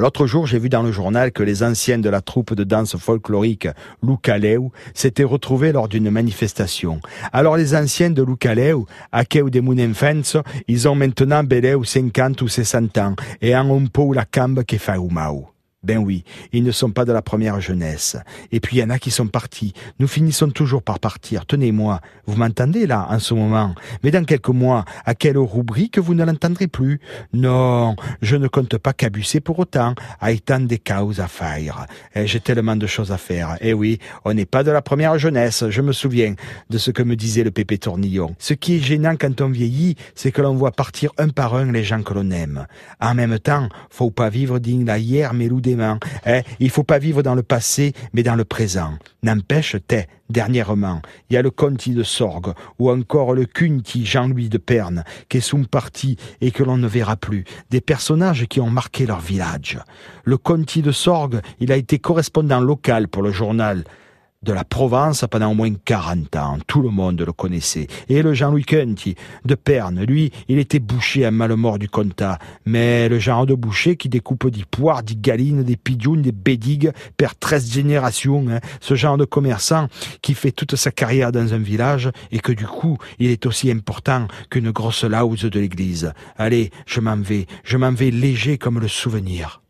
L'autre jour, j'ai vu dans le journal que les anciens de la troupe de danse folklorique Lukaleu s'étaient retrouvés lors d'une manifestation. Alors les anciens de Lukaleu, Akeu de Munenfens, ils ont maintenant beleu 50 ou 60 ans et un peu la cambe fait ben oui, ils ne sont pas de la première jeunesse. Et puis il y en a qui sont partis. Nous finissons toujours par partir. Tenez-moi, vous m'entendez là en ce moment? Mais dans quelques mois, à quelle rubrique vous ne l'entendrez plus? Non, je ne compte pas cabusser pour autant. Aitant des causes à faire. Eh, j'ai tellement de choses à faire. Eh oui, on n'est pas de la première jeunesse. Je me souviens de ce que me disait le Pépé Tournillon. Ce qui est gênant quand on vieillit, c'est que l'on voit partir un par un les gens que l'on aime. En même temps, faut pas vivre digne la hier, mais Hein? Il faut pas vivre dans le passé, mais dans le présent. N'empêche, t'es, dernièrement, il y a le Conti de Sorgue, ou encore le Cunti Jean-Louis de Perne, qui sont partis et que l'on ne verra plus. Des personnages qui ont marqué leur village. Le Conti de Sorgue, il a été correspondant local pour le journal de la Provence pendant au moins 40 ans. Tout le monde le connaissait. Et le Jean-Louis Cunty de Perne, lui, il était boucher à Malemort du Comtat. Mais le genre de boucher qui découpe des poires, des galines, des pidounes, des bédigues, perd 13 générations. Hein. Ce genre de commerçant qui fait toute sa carrière dans un village et que du coup, il est aussi important qu'une grosse lause de l'église. Allez, je m'en vais. Je m'en vais léger comme le souvenir.